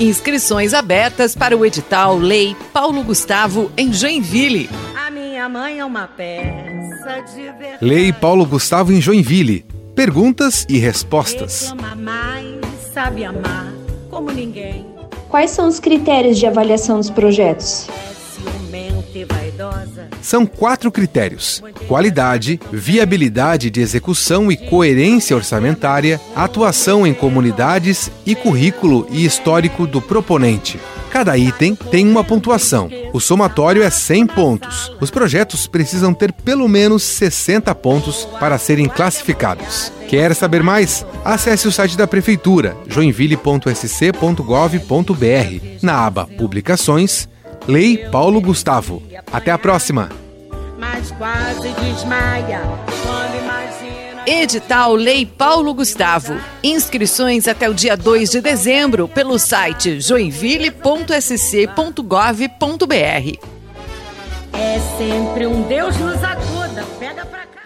Inscrições abertas para o edital Lei Paulo Gustavo em Joinville. A minha mãe é uma peça de verdade. Lei Paulo Gustavo em Joinville. Perguntas e respostas. Reclama mais, sabe amar como ninguém. Quais são os critérios de avaliação dos projetos? São quatro critérios: qualidade, viabilidade de execução e coerência orçamentária, atuação em comunidades e currículo e histórico do proponente. Cada item tem uma pontuação. O somatório é 100 pontos. Os projetos precisam ter pelo menos 60 pontos para serem classificados. Quer saber mais? Acesse o site da Prefeitura, joinville.sc.gov.br, na aba Publicações, Lei Paulo Gustavo. Até a próxima! Edital Lei Paulo Gustavo. Inscrições até o dia 2 de dezembro pelo site joinville.sc.gov.br. É sempre um Deus nos acuda. Pega pra cá.